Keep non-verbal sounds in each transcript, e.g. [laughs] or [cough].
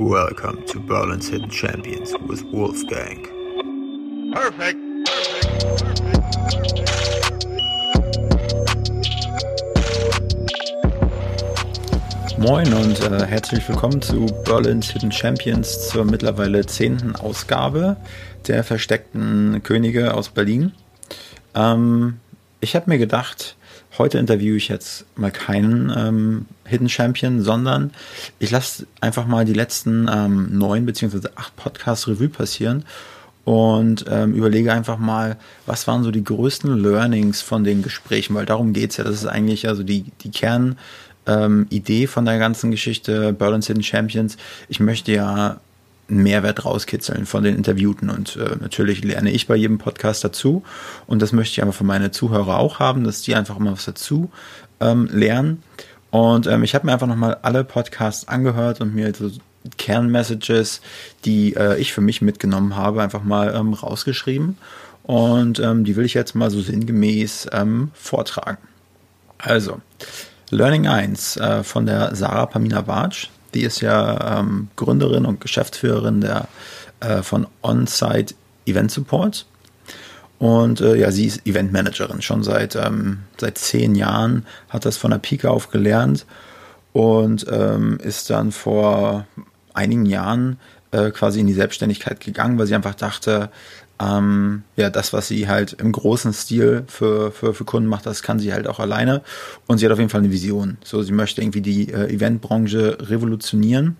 Welcome to Berlin's Hidden Champions with Wolfgang. Perfect. Moin und äh, herzlich willkommen zu Berlin's Hidden Champions zur mittlerweile zehnten Ausgabe der versteckten Könige aus Berlin. Ähm, ich habe mir gedacht, heute interviewe ich jetzt mal keinen ähm, Hidden Champion, sondern ich lasse einfach mal die letzten ähm, neun beziehungsweise acht Podcasts Revue passieren und ähm, überlege einfach mal, was waren so die größten Learnings von den Gesprächen, weil darum geht's ja. Das ist eigentlich also die, die Kernidee ähm, von der ganzen Geschichte Berlin's Hidden Champions. Ich möchte ja Mehrwert rauskitzeln von den Interviewten. Und äh, natürlich lerne ich bei jedem Podcast dazu. Und das möchte ich aber für meine Zuhörer auch haben, dass die einfach mal was dazu ähm, lernen. Und ähm, ich habe mir einfach nochmal alle Podcasts angehört und mir so Kernmessages, die äh, ich für mich mitgenommen habe, einfach mal ähm, rausgeschrieben. Und ähm, die will ich jetzt mal so sinngemäß ähm, vortragen. Also, Learning 1 äh, von der Sarah Pamina Bartsch. Die ist ja ähm, Gründerin und Geschäftsführerin der, äh, von On-Site Event Support. Und äh, ja, sie ist Eventmanagerin, schon seit, ähm, seit zehn Jahren, hat das von der Pike auf gelernt und ähm, ist dann vor einigen Jahren äh, quasi in die Selbstständigkeit gegangen, weil sie einfach dachte, ähm, ja, das, was sie halt im großen Stil für, für, für Kunden macht, das kann sie halt auch alleine. Und sie hat auf jeden Fall eine Vision. So, sie möchte irgendwie die äh, Eventbranche revolutionieren.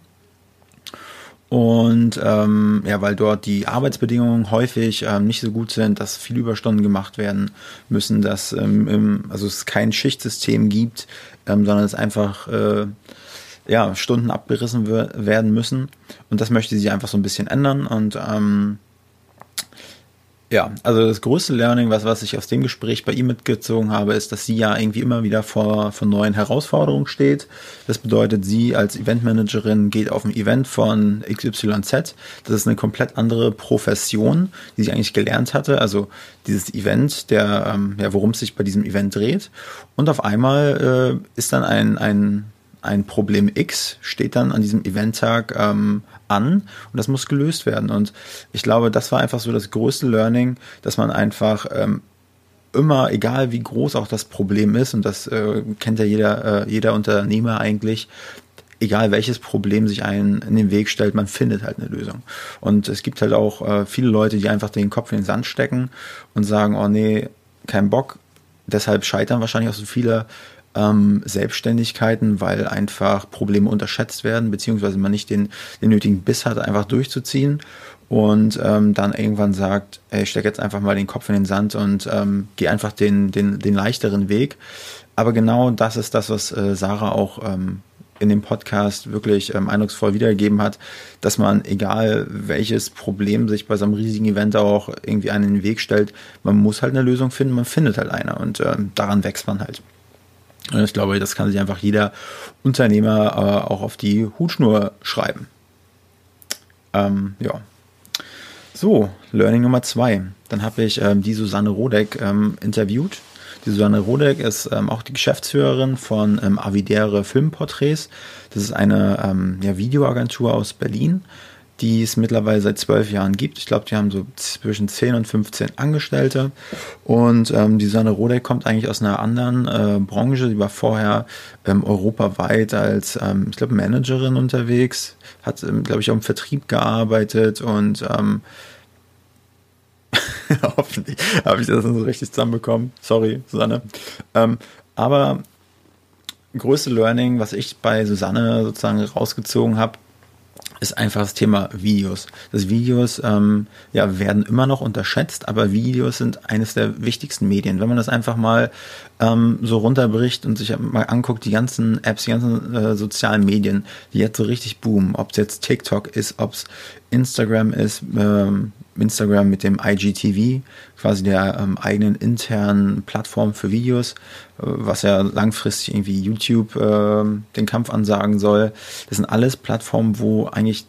Und ähm, ja, weil dort die Arbeitsbedingungen häufig ähm, nicht so gut sind, dass viele Überstunden gemacht werden müssen, dass ähm, im, also es kein Schichtsystem gibt, ähm, sondern es einfach äh, ja, Stunden abgerissen werden müssen. Und das möchte sie einfach so ein bisschen ändern. Und ähm, ja, also das größte Learning, was, was ich aus dem Gespräch bei ihm mitgezogen habe, ist, dass sie ja irgendwie immer wieder vor, vor neuen Herausforderungen steht. Das bedeutet, sie als Eventmanagerin geht auf ein Event von XYZ. Das ist eine komplett andere Profession, die sie eigentlich gelernt hatte. Also dieses Event, der, ähm, ja, worum es sich bei diesem Event dreht. Und auf einmal äh, ist dann ein, ein ein Problem X steht dann an diesem Eventtag ähm, an und das muss gelöst werden. Und ich glaube, das war einfach so das größte Learning, dass man einfach ähm, immer, egal wie groß auch das Problem ist, und das äh, kennt ja jeder, äh, jeder Unternehmer eigentlich, egal welches Problem sich einen in den Weg stellt, man findet halt eine Lösung. Und es gibt halt auch äh, viele Leute, die einfach den Kopf in den Sand stecken und sagen, oh nee, kein Bock. Deshalb scheitern wahrscheinlich auch so viele ähm, Selbstständigkeiten, weil einfach Probleme unterschätzt werden, beziehungsweise man nicht den, den nötigen Biss hat, einfach durchzuziehen und ähm, dann irgendwann sagt, ey, ich stecke jetzt einfach mal den Kopf in den Sand und ähm, gehe einfach den, den, den leichteren Weg. Aber genau das ist das, was äh, Sarah auch ähm, in dem Podcast wirklich ähm, eindrucksvoll wiedergegeben hat, dass man, egal welches Problem sich bei so einem riesigen Event auch irgendwie einen in den Weg stellt, man muss halt eine Lösung finden, man findet halt eine und ähm, daran wächst man halt. Ich glaube, das kann sich einfach jeder Unternehmer äh, auch auf die Hutschnur schreiben. Ähm, ja. So, Learning Nummer zwei. Dann habe ich ähm, die Susanne Rodeck ähm, interviewt. Die Susanne Rodeck ist ähm, auch die Geschäftsführerin von ähm, Avidere Filmporträts. Das ist eine ähm, ja, Videoagentur aus Berlin, die es mittlerweile seit zwölf Jahren gibt. Ich glaube, die haben so zwischen 10 und 15 Angestellte. Und ähm, die Susanne Rodeck kommt eigentlich aus einer anderen äh, Branche. Die war vorher ähm, europaweit als, ähm, ich glaube, Managerin unterwegs, hat, ähm, glaube ich, auch im Vertrieb gearbeitet und ähm, [laughs] hoffentlich habe ich das so richtig zusammenbekommen. Sorry, Susanne. Ähm, aber größte Learning, was ich bei Susanne sozusagen rausgezogen habe, ist einfach das Thema Videos. Das Videos ähm, ja, werden immer noch unterschätzt, aber Videos sind eines der wichtigsten Medien. Wenn man das einfach mal ähm, so runterbricht und sich mal anguckt, die ganzen Apps, die ganzen äh, sozialen Medien, die jetzt so richtig boomen, ob es jetzt TikTok ist, ob es Instagram ist, ähm, Instagram mit dem IGTV, quasi der ähm, eigenen internen Plattform für Videos, äh, was ja langfristig irgendwie YouTube äh, den Kampf ansagen soll. Das sind alles Plattformen, wo eigentlich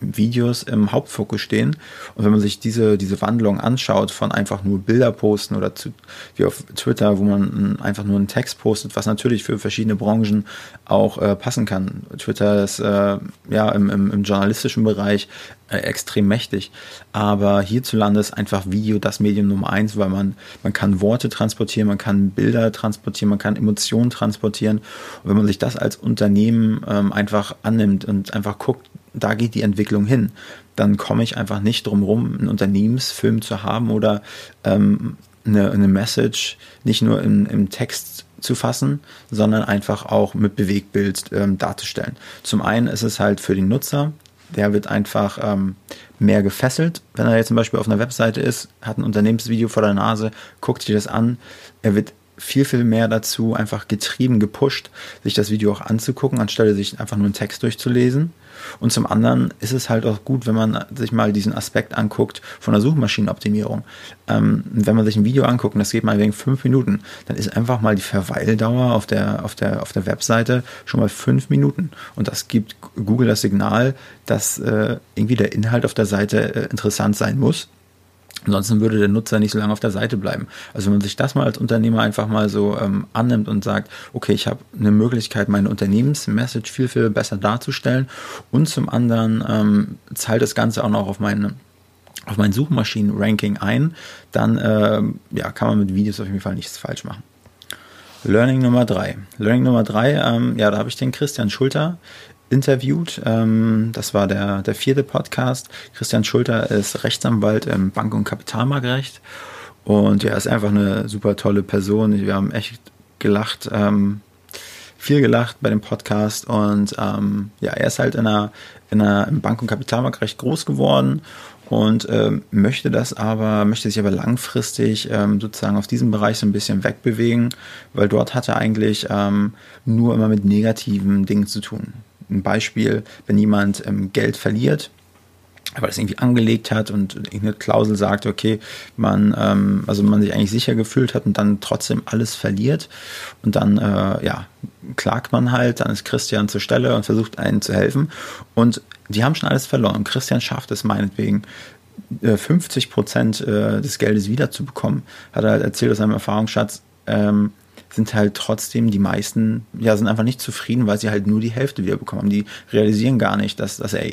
Videos im Hauptfokus stehen. Und wenn man sich diese, diese Wandlung anschaut von einfach nur Bilder posten oder zu, wie auf Twitter, wo man einfach nur einen Text postet, was natürlich für verschiedene Branchen auch äh, passen kann. Twitter ist äh, ja im, im, im journalistischen Bereich äh, extrem mächtig. Aber hierzulande ist einfach Video das Medium Nummer eins, weil man, man kann Worte transportieren, man kann Bilder transportieren, man kann Emotionen transportieren. Und wenn man sich das als Unternehmen ähm, einfach annimmt und einfach guckt, da geht die Entwicklung hin, dann komme ich einfach nicht drum rum, einen Unternehmensfilm zu haben oder ähm, eine, eine Message nicht nur im, im Text zu fassen, sondern einfach auch mit Bewegbild ähm, darzustellen. Zum einen ist es halt für den Nutzer, der wird einfach ähm, mehr gefesselt. Wenn er jetzt zum Beispiel auf einer Webseite ist, hat ein Unternehmensvideo vor der Nase, guckt sich das an, er wird viel, viel mehr dazu einfach getrieben, gepusht, sich das Video auch anzugucken, anstelle sich einfach nur einen Text durchzulesen. Und zum anderen ist es halt auch gut, wenn man sich mal diesen Aspekt anguckt von der Suchmaschinenoptimierung. Ähm, wenn man sich ein Video anguckt, und das geht mal wegen fünf Minuten, dann ist einfach mal die Verweildauer auf der, auf der, auf der Webseite schon mal fünf Minuten. Und das gibt Google das Signal, dass äh, irgendwie der Inhalt auf der Seite äh, interessant sein muss Ansonsten würde der Nutzer nicht so lange auf der Seite bleiben. Also wenn man sich das mal als Unternehmer einfach mal so ähm, annimmt und sagt, okay, ich habe eine Möglichkeit, meine Unternehmensmessage viel, viel besser darzustellen und zum anderen ähm, zahlt das Ganze auch noch auf meine auf mein Suchmaschinen-Ranking ein, dann äh, ja, kann man mit Videos auf jeden Fall nichts falsch machen. Learning Nummer drei. Learning Nummer drei, ähm, ja, da habe ich den Christian Schulter interviewt. Ähm, das war der, der vierte Podcast. Christian Schulter ist Rechtsanwalt im Bank- und Kapitalmarktrecht. Und ja, ist einfach eine super tolle Person. Wir haben echt gelacht, ähm, viel gelacht bei dem Podcast. Und ähm, ja, er ist halt in einer, in einer, im Bank- und Kapitalmarktrecht groß geworden und ähm, möchte das aber, möchte sich aber langfristig ähm, sozusagen auf diesem Bereich so ein bisschen wegbewegen, weil dort hat er eigentlich ähm, nur immer mit negativen Dingen zu tun. Ein Beispiel, wenn jemand ähm, Geld verliert, weil es irgendwie angelegt hat und irgendeine Klausel sagt, okay, man, ähm, also man sich eigentlich sicher gefühlt hat und dann trotzdem alles verliert und dann, äh, ja, klagt man halt, dann ist Christian zur Stelle und versucht einen zu helfen und die haben schon alles verloren. Christian schafft es meinetwegen, 50 äh, Prozent äh, des Geldes wiederzubekommen. Hat er halt erzählt aus seinem Erfahrungsschatz, ähm, sind halt trotzdem die meisten, ja, sind einfach nicht zufrieden, weil sie halt nur die Hälfte wieder bekommen haben. Die realisieren gar nicht, dass, dass er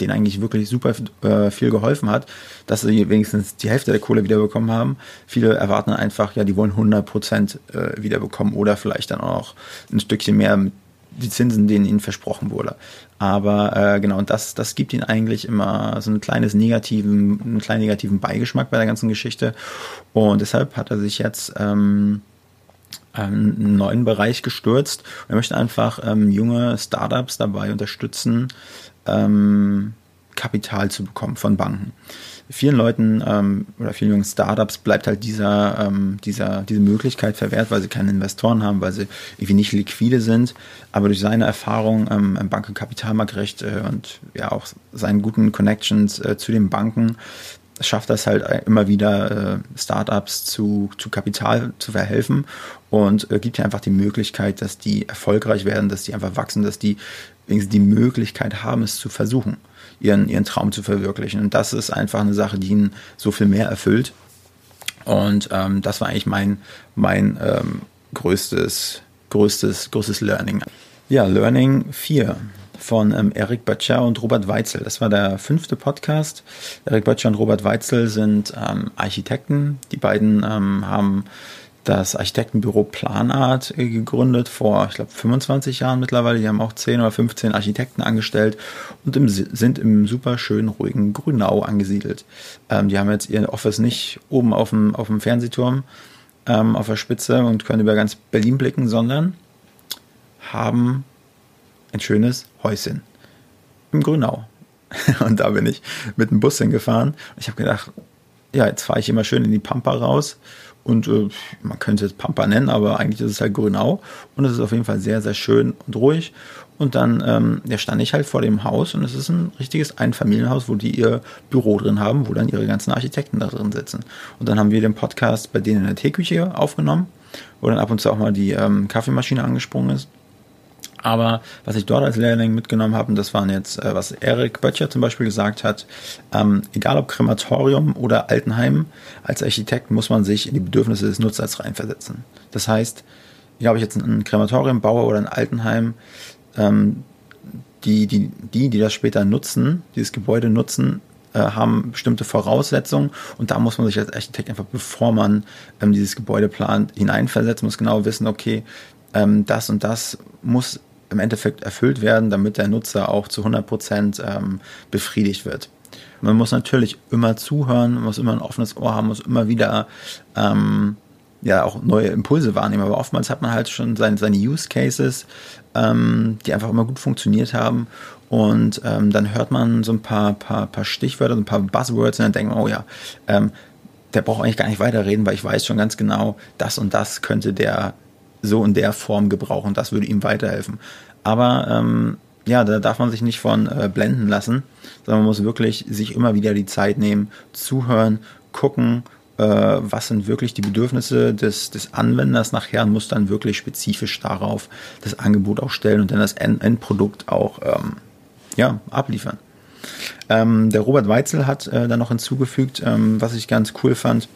denen eigentlich wirklich super äh, viel geholfen hat, dass sie wenigstens die Hälfte der Kohle wiederbekommen haben. Viele erwarten einfach, ja, die wollen 100 Prozent äh, wiederbekommen oder vielleicht dann auch ein Stückchen mehr mit die Zinsen, denen ihnen versprochen wurde. Aber äh, genau, und das, das gibt ihnen eigentlich immer so einen kleines negativen, einen kleinen negativen Beigeschmack bei der ganzen Geschichte. Und deshalb hat er sich jetzt ähm, einen neuen Bereich gestürzt und er möchte einfach ähm, junge Startups dabei unterstützen, ähm, Kapital zu bekommen von Banken. Vielen Leuten ähm, oder vielen jungen Startups bleibt halt dieser, ähm, dieser, diese Möglichkeit verwehrt, weil sie keine Investoren haben, weil sie irgendwie nicht liquide sind. Aber durch seine Erfahrung ähm, im Banken- Kapitalmarktrecht äh, und ja auch seinen guten Connections äh, zu den Banken schafft das halt immer wieder, äh, Startups zu, zu Kapital zu verhelfen und äh, gibt ja einfach die Möglichkeit, dass die erfolgreich werden, dass die einfach wachsen, dass die die Möglichkeit haben, es zu versuchen, ihren, ihren Traum zu verwirklichen. Und das ist einfach eine Sache, die ihnen so viel mehr erfüllt. Und ähm, das war eigentlich mein, mein ähm, größtes, größtes, größtes Learning. Ja, Learning 4 von ähm, Eric Böttcher und Robert Weitzel. Das war der fünfte Podcast. Eric Böttcher und Robert Weitzel sind ähm, Architekten. Die beiden ähm, haben das Architektenbüro Planart gegründet vor, ich glaube, 25 Jahren mittlerweile. Die haben auch 10 oder 15 Architekten angestellt und im, sind im super schönen, ruhigen Grünau angesiedelt. Ähm, die haben jetzt ihr Office nicht oben auf dem, auf dem Fernsehturm ähm, auf der Spitze und können über ganz Berlin blicken, sondern haben ein schönes Häuschen im Grünau. [laughs] Und da bin ich mit dem Bus hingefahren. Ich habe gedacht, ja, jetzt fahre ich immer schön in die Pampa raus. Und äh, man könnte es Pampa nennen, aber eigentlich ist es halt Grünau. Und es ist auf jeden Fall sehr, sehr schön und ruhig. Und dann ähm, ja, stand ich halt vor dem Haus und es ist ein richtiges Einfamilienhaus, wo die ihr Büro drin haben, wo dann ihre ganzen Architekten da drin sitzen. Und dann haben wir den Podcast bei denen in der Teeküche aufgenommen, wo dann ab und zu auch mal die ähm, Kaffeemaschine angesprungen ist. Aber was ich dort als Learning mitgenommen habe, und das waren jetzt, äh, was Erik Böttcher zum Beispiel gesagt hat, ähm, egal ob Krematorium oder Altenheim, als Architekt muss man sich in die Bedürfnisse des Nutzers reinversetzen. Das heißt, egal ob ich jetzt ein Krematorium baue oder ein Altenheim, ähm, die, die, die, die das später nutzen, dieses Gebäude nutzen, äh, haben bestimmte Voraussetzungen und da muss man sich als Architekt einfach, bevor man ähm, dieses Gebäude plant, hineinversetzen, muss genau wissen, okay, ähm, das und das muss im Endeffekt erfüllt werden, damit der Nutzer auch zu 100 Prozent ähm, befriedigt wird. Man muss natürlich immer zuhören, man muss immer ein offenes Ohr haben, muss immer wieder ähm, ja auch neue Impulse wahrnehmen. Aber oftmals hat man halt schon seine, seine Use Cases, ähm, die einfach immer gut funktioniert haben. Und ähm, dann hört man so ein paar, paar, paar Stichwörter, so ein paar Buzzwords und dann denkt man, oh ja, ähm, der braucht eigentlich gar nicht weiterreden, weil ich weiß schon ganz genau, das und das könnte der so in der Form gebrauchen. Das würde ihm weiterhelfen. Aber ähm, ja, da darf man sich nicht von äh, blenden lassen, sondern man muss wirklich sich immer wieder die Zeit nehmen, zuhören, gucken, äh, was sind wirklich die Bedürfnisse des, des Anwenders nachher und muss dann wirklich spezifisch darauf das Angebot auch stellen und dann das End Endprodukt auch ähm, ja, abliefern. Ähm, der Robert Weitzel hat äh, dann noch hinzugefügt, ähm, was ich ganz cool fand,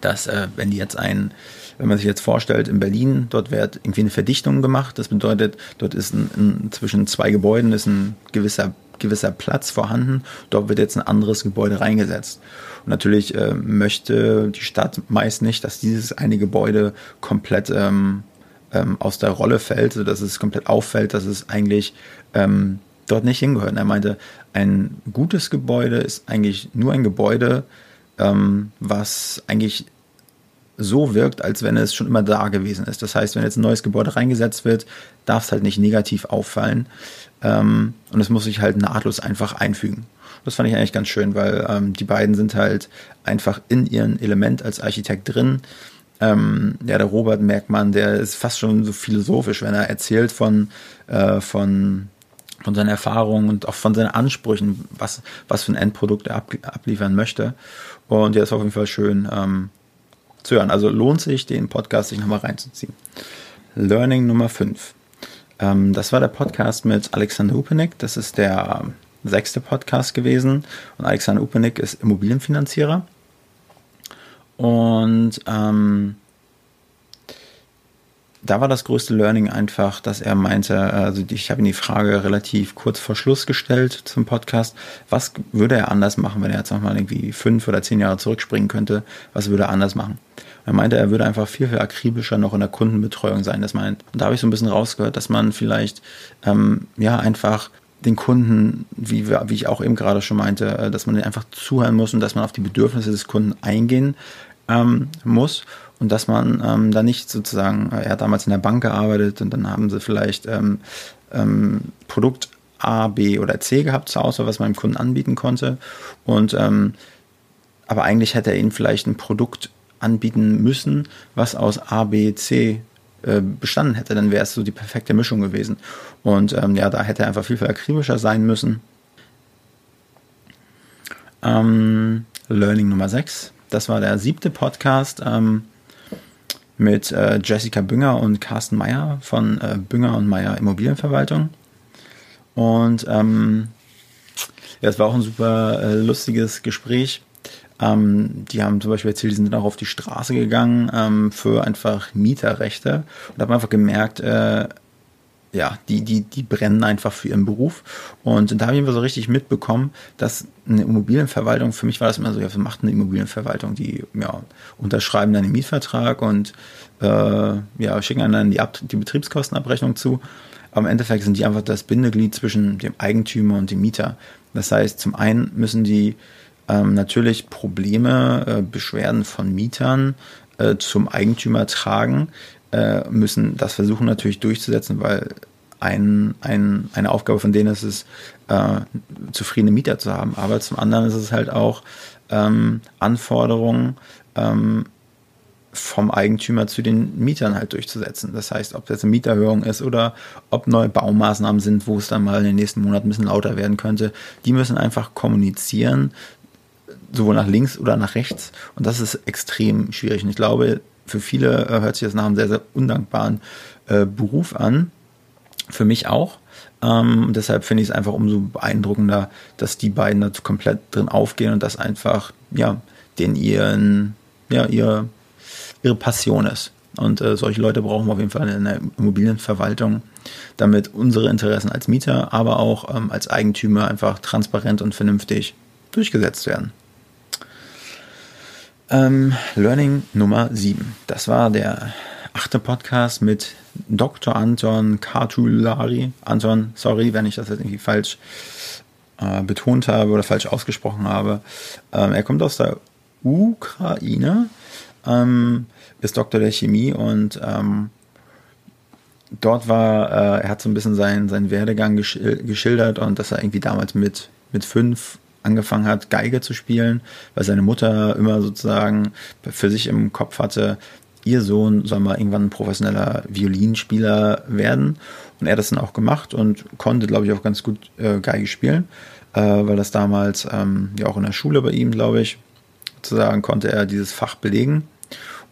dass äh, wenn die jetzt ein wenn man sich jetzt vorstellt, in Berlin, dort wird irgendwie eine Verdichtung gemacht. Das bedeutet, dort ist ein, ein, zwischen zwei Gebäuden ist ein gewisser, gewisser Platz vorhanden. Dort wird jetzt ein anderes Gebäude reingesetzt. Und natürlich äh, möchte die Stadt meist nicht, dass dieses eine Gebäude komplett ähm, ähm, aus der Rolle fällt, sodass es komplett auffällt, dass es eigentlich ähm, dort nicht hingehört. Und er meinte, ein gutes Gebäude ist eigentlich nur ein Gebäude, ähm, was eigentlich so wirkt, als wenn es schon immer da gewesen ist. Das heißt, wenn jetzt ein neues Gebäude reingesetzt wird, darf es halt nicht negativ auffallen. Ähm, und es muss sich halt nahtlos einfach einfügen. Das fand ich eigentlich ganz schön, weil ähm, die beiden sind halt einfach in ihrem Element als Architekt drin. Ähm, ja, der Robert Merkmann, der ist fast schon so philosophisch, wenn er erzählt von, äh, von, von seinen Erfahrungen und auch von seinen Ansprüchen, was, was für ein Endprodukt er ab, abliefern möchte. Und ja, ist auf jeden Fall schön, ähm, zu hören. Also lohnt sich, den Podcast sich nochmal reinzuziehen. Learning Nummer 5. Ähm, das war der Podcast mit Alexander Upenik. Das ist der sechste Podcast gewesen. Und Alexander Upenik ist Immobilienfinanzierer. Und ähm, da war das größte Learning einfach, dass er meinte, also ich habe ihm die Frage relativ kurz vor Schluss gestellt zum Podcast, was würde er anders machen, wenn er jetzt nochmal irgendwie fünf oder zehn Jahre zurückspringen könnte, was würde er anders machen? er meinte, er würde einfach viel, viel akribischer noch in der Kundenbetreuung sein. Das meint, und da habe ich so ein bisschen rausgehört, dass man vielleicht ähm, ja einfach den Kunden, wie, wie ich auch eben gerade schon meinte, äh, dass man einfach zuhören muss und dass man auf die Bedürfnisse des Kunden eingehen ähm, muss und dass man ähm, da nicht sozusagen, äh, er hat damals in der Bank gearbeitet und dann haben sie vielleicht ähm, ähm, Produkt A, B oder C gehabt zur Auswahl, was man dem Kunden anbieten konnte und ähm, aber eigentlich hätte er ihnen vielleicht ein Produkt anbieten müssen, was aus A, B, C äh, bestanden hätte, dann wäre es so die perfekte Mischung gewesen. Und ähm, ja, da hätte er einfach viel, viel akribischer sein müssen. Ähm, Learning Nummer 6. Das war der siebte Podcast ähm, mit äh, Jessica Bünger und Carsten Meyer von äh, Bünger und Meyer Immobilienverwaltung. Und ähm, ja, es war auch ein super äh, lustiges Gespräch. Ähm, die haben zum Beispiel erzählt, die sind auch auf die Straße gegangen ähm, für einfach Mieterrechte und haben einfach gemerkt, äh, ja, die, die, die brennen einfach für ihren Beruf. Und da habe ich immer so richtig mitbekommen, dass eine Immobilienverwaltung, für mich war das immer so, ja, was macht eine Immobilienverwaltung? Die ja, unterschreiben dann den Mietvertrag und äh, ja, schicken dann die, Ab die Betriebskostenabrechnung zu. Aber im Endeffekt sind die einfach das Bindeglied zwischen dem Eigentümer und dem Mieter. Das heißt, zum einen müssen die ähm, natürlich Probleme, äh, Beschwerden von Mietern äh, zum Eigentümer tragen, äh, müssen das versuchen natürlich durchzusetzen, weil ein, ein, eine Aufgabe von denen ist es, äh, zufriedene Mieter zu haben. Aber zum anderen ist es halt auch ähm, Anforderungen ähm, vom Eigentümer zu den Mietern halt durchzusetzen. Das heißt, ob das eine Mieterhöhung ist oder ob neue Baumaßnahmen sind, wo es dann mal in den nächsten Monaten ein bisschen lauter werden könnte, die müssen einfach kommunizieren, sowohl nach links oder nach rechts. Und das ist extrem schwierig. Und ich glaube, für viele äh, hört sich das nach einem sehr, sehr undankbaren äh, Beruf an. Für mich auch. Ähm, deshalb finde ich es einfach umso beeindruckender, dass die beiden da komplett drin aufgehen und das einfach, ja, den ihren, ja, ihre, ihre Passion ist. Und äh, solche Leute brauchen wir auf jeden Fall in der Immobilienverwaltung, damit unsere Interessen als Mieter, aber auch ähm, als Eigentümer einfach transparent und vernünftig durchgesetzt werden. Ähm, Learning Nummer 7. Das war der achte Podcast mit Dr. Anton Kartulari. Anton, sorry, wenn ich das jetzt irgendwie falsch äh, betont habe oder falsch ausgesprochen habe. Ähm, er kommt aus der Ukraine, ähm, ist Doktor der Chemie und ähm, dort war, äh, er hat so ein bisschen seinen, seinen Werdegang geschildert und dass er irgendwie damals mit, mit fünf angefangen hat, Geige zu spielen, weil seine Mutter immer sozusagen für sich im Kopf hatte, ihr Sohn soll mal irgendwann ein professioneller Violinspieler werden. Und er hat das dann auch gemacht und konnte, glaube ich, auch ganz gut äh, Geige spielen, äh, weil das damals ähm, ja auch in der Schule bei ihm, glaube ich, sozusagen konnte er dieses Fach belegen.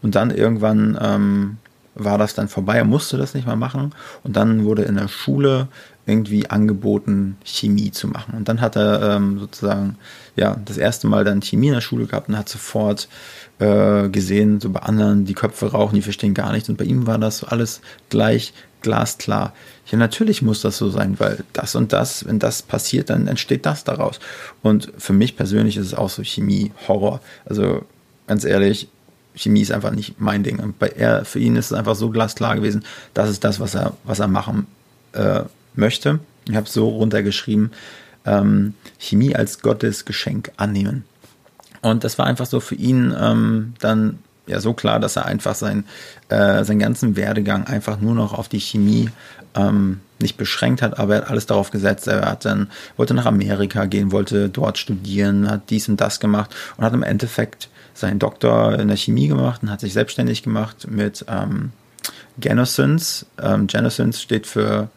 Und dann irgendwann ähm, war das dann vorbei, er musste das nicht mehr machen. Und dann wurde in der Schule irgendwie angeboten, Chemie zu machen. Und dann hat er ähm, sozusagen ja das erste Mal dann Chemie in der Schule gehabt und hat sofort äh, gesehen, so bei anderen, die Köpfe rauchen, die verstehen gar nichts. Und bei ihm war das alles gleich glasklar. Ja, natürlich muss das so sein, weil das und das, wenn das passiert, dann entsteht das daraus. Und für mich persönlich ist es auch so Chemie, Horror. Also ganz ehrlich, Chemie ist einfach nicht mein Ding. Und bei er, für ihn ist es einfach so glasklar gewesen, das ist das, was er, was er machen äh, möchte. Ich habe so runtergeschrieben, ähm, Chemie als Gottesgeschenk annehmen. Und das war einfach so für ihn ähm, dann ja so klar, dass er einfach sein, äh, seinen ganzen Werdegang einfach nur noch auf die Chemie ähm, nicht beschränkt hat, aber er hat alles darauf gesetzt. Er hat dann, wollte nach Amerika gehen, wollte dort studieren, hat dies und das gemacht und hat im Endeffekt seinen Doktor in der Chemie gemacht und hat sich selbstständig gemacht mit ähm, Genosynth. Ähm, Genosynth steht für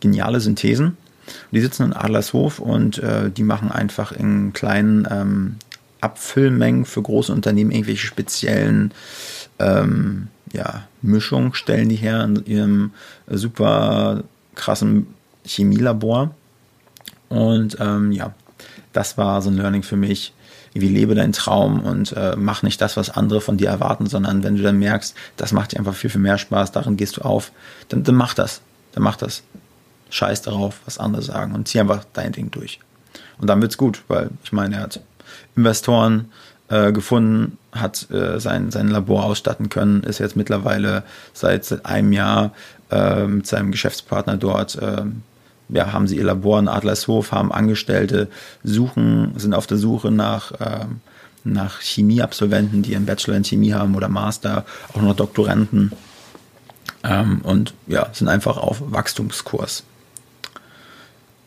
geniale Synthesen. Und die sitzen in Adlershof und äh, die machen einfach in kleinen ähm, Abfüllmengen für große Unternehmen irgendwelche speziellen ähm, ja, Mischungen, stellen die her in ihrem super krassen Chemielabor. Und ähm, ja, das war so ein Learning für mich. Wie lebe deinen Traum und äh, mach nicht das, was andere von dir erwarten, sondern wenn du dann merkst, das macht dir einfach viel, viel mehr Spaß, darin gehst du auf, dann, dann mach das. Dann mach das scheiß darauf, was andere sagen und zieh einfach dein Ding durch. Und dann wird's gut, weil ich meine, er hat Investoren äh, gefunden, hat äh, sein, sein Labor ausstatten können, ist jetzt mittlerweile seit, seit einem Jahr äh, mit seinem Geschäftspartner dort, äh, ja, haben sie ihr Labor in Adlershof, haben Angestellte, suchen, sind auf der Suche nach, äh, nach Chemieabsolventen, die einen Bachelor in Chemie haben oder Master, auch noch Doktoranden ähm, und ja, sind einfach auf Wachstumskurs.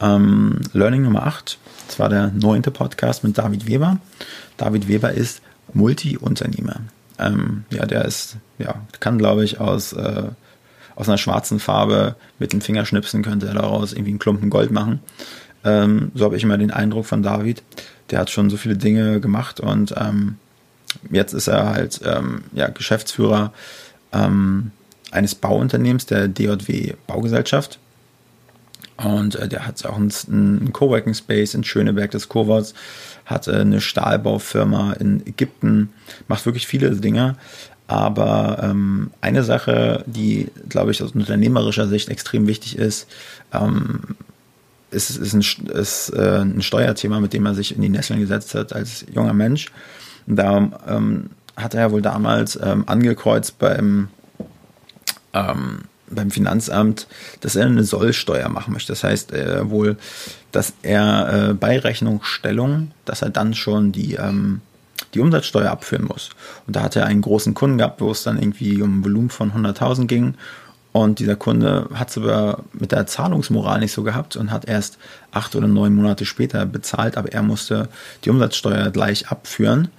Ähm, Learning Nummer 8, das war der neunte Podcast mit David Weber. David Weber ist Multi-Unternehmer. Ähm, ja, der ist, ja, kann glaube ich aus, äh, aus einer schwarzen Farbe mit dem Fingerschnipsen könnte er daraus irgendwie einen Klumpen Gold machen. Ähm, so habe ich immer den Eindruck von David. Der hat schon so viele Dinge gemacht und ähm, jetzt ist er halt ähm, ja, Geschäftsführer ähm, eines Bauunternehmens, der DJW Baugesellschaft. Und äh, der hat auch einen, einen Coworking Space in Schöneberg des Coworts, hat äh, eine Stahlbaufirma in Ägypten, macht wirklich viele Dinge. Aber ähm, eine Sache, die, glaube ich, aus unternehmerischer Sicht extrem wichtig ist, ähm, ist, ist, ein, ist äh, ein Steuerthema, mit dem er sich in die Nesseln gesetzt hat als junger Mensch. Und da ähm, hat er ja wohl damals ähm, angekreuzt beim ähm, beim Finanzamt, dass er eine Sollsteuer machen möchte. Das heißt äh, wohl, dass er äh, bei Rechnungsstellung, dass er dann schon die, ähm, die Umsatzsteuer abführen muss. Und da hat er einen großen Kunden gehabt, wo es dann irgendwie um ein Volumen von 100.000 ging. Und dieser Kunde hat es aber mit der Zahlungsmoral nicht so gehabt und hat erst acht oder neun Monate später bezahlt, aber er musste die Umsatzsteuer gleich abführen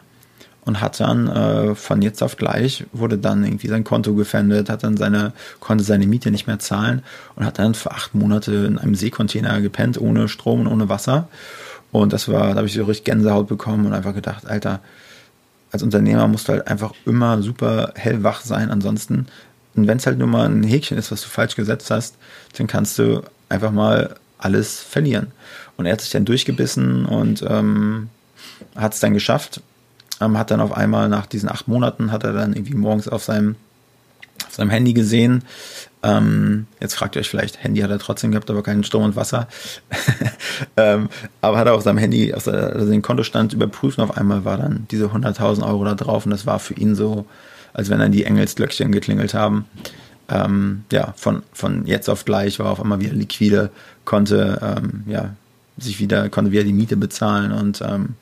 und hat dann äh, von jetzt auf gleich wurde dann irgendwie sein Konto gefändet, hat dann seine, konnte seine Miete nicht mehr zahlen und hat dann für acht Monate in einem Seekontainer gepennt, ohne Strom und ohne Wasser. Und das war, da habe ich so richtig Gänsehaut bekommen und einfach gedacht, Alter, als Unternehmer musst du halt einfach immer super hellwach sein, ansonsten Und wenn es halt nur mal ein Häkchen ist, was du falsch gesetzt hast, dann kannst du einfach mal alles verlieren. Und er hat sich dann durchgebissen und ähm, hat es dann geschafft. Ähm, hat dann auf einmal nach diesen acht Monaten, hat er dann irgendwie morgens auf seinem, auf seinem Handy gesehen. Ähm, jetzt fragt ihr euch vielleicht, Handy hat er trotzdem gehabt, aber keinen Strom und Wasser. [laughs] ähm, aber hat er auf seinem Handy also den Kontostand überprüft und auf einmal war dann diese 100.000 Euro da drauf und das war für ihn so, als wenn dann die Engelsglöckchen geklingelt haben. Ähm, ja, von, von jetzt auf gleich war auf einmal wieder liquide, konnte ähm, ja, sich wieder, konnte wieder die Miete bezahlen und ähm,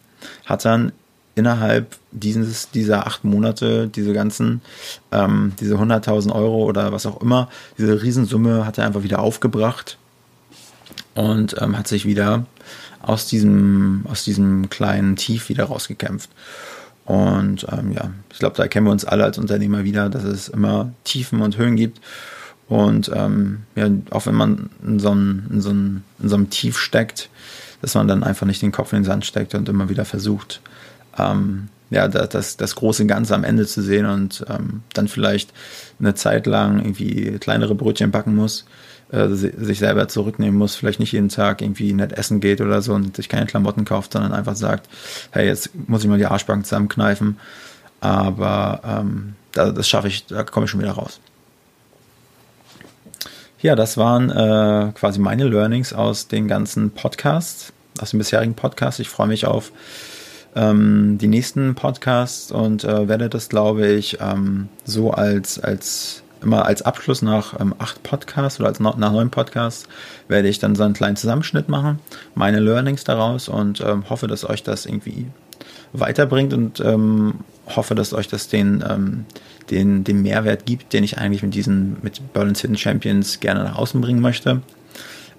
hat dann innerhalb dieses, dieser acht Monate diese ganzen, ähm, diese 100.000 Euro oder was auch immer, diese Riesensumme hat er einfach wieder aufgebracht und ähm, hat sich wieder aus diesem, aus diesem kleinen Tief wieder rausgekämpft. Und ähm, ja, ich glaube, da erkennen wir uns alle als Unternehmer wieder, dass es immer Tiefen und Höhen gibt. Und ähm, ja, auch wenn man in so, einem, in, so einem, in so einem Tief steckt, dass man dann einfach nicht den Kopf in den Sand steckt und immer wieder versucht, ähm, ja, das, das große Ganze am Ende zu sehen und ähm, dann vielleicht eine Zeit lang irgendwie kleinere Brötchen backen muss, äh, sich selber zurücknehmen muss, vielleicht nicht jeden Tag irgendwie nett essen geht oder so und sich keine Klamotten kauft, sondern einfach sagt, hey, jetzt muss ich mal die Arschbank zusammenkneifen. Aber ähm, da, das schaffe ich, da komme ich schon wieder raus. Ja, das waren äh, quasi meine Learnings aus den ganzen Podcasts, aus dem bisherigen Podcast. Ich freue mich auf ähm, die nächsten Podcasts und äh, werde das, glaube ich, ähm, so als, als immer als Abschluss nach ähm, acht Podcasts oder als nach neun Podcasts werde ich dann so einen kleinen Zusammenschnitt machen, meine Learnings daraus und ähm, hoffe, dass euch das irgendwie weiterbringt und ähm, hoffe, dass euch das den, ähm, den, den Mehrwert gibt, den ich eigentlich mit diesen, mit Berlin's Hidden Champions gerne nach außen bringen möchte.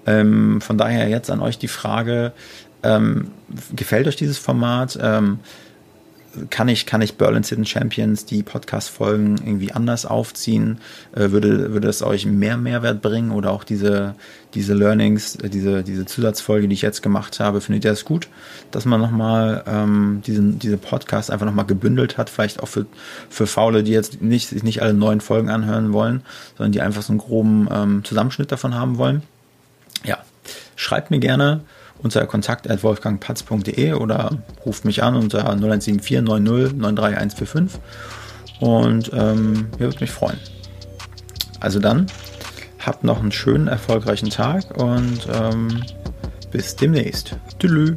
Ähm, von daher jetzt an euch die Frage, ähm, gefällt euch dieses Format? Ähm, kann ich, kann ich Berlin Hidden Champions die Podcast-Folgen irgendwie anders aufziehen? Äh, würde, würde es euch mehr Mehrwert bringen oder auch diese, diese Learnings, äh, diese, diese Zusatzfolge, die ich jetzt gemacht habe, findet ihr es gut, dass man nochmal ähm, diesen, diese Podcast einfach nochmal gebündelt hat, vielleicht auch für, für Faule, die jetzt nicht, nicht alle neuen Folgen anhören wollen, sondern die einfach so einen groben ähm, Zusammenschnitt davon haben wollen? Ja, schreibt mir gerne unter kontakt.wolfgangpatz.de oder ruft mich an unter 0174 90 93145 und ähm, ihr würdet mich freuen. Also dann, habt noch einen schönen, erfolgreichen Tag und ähm, bis demnächst. Tschüss.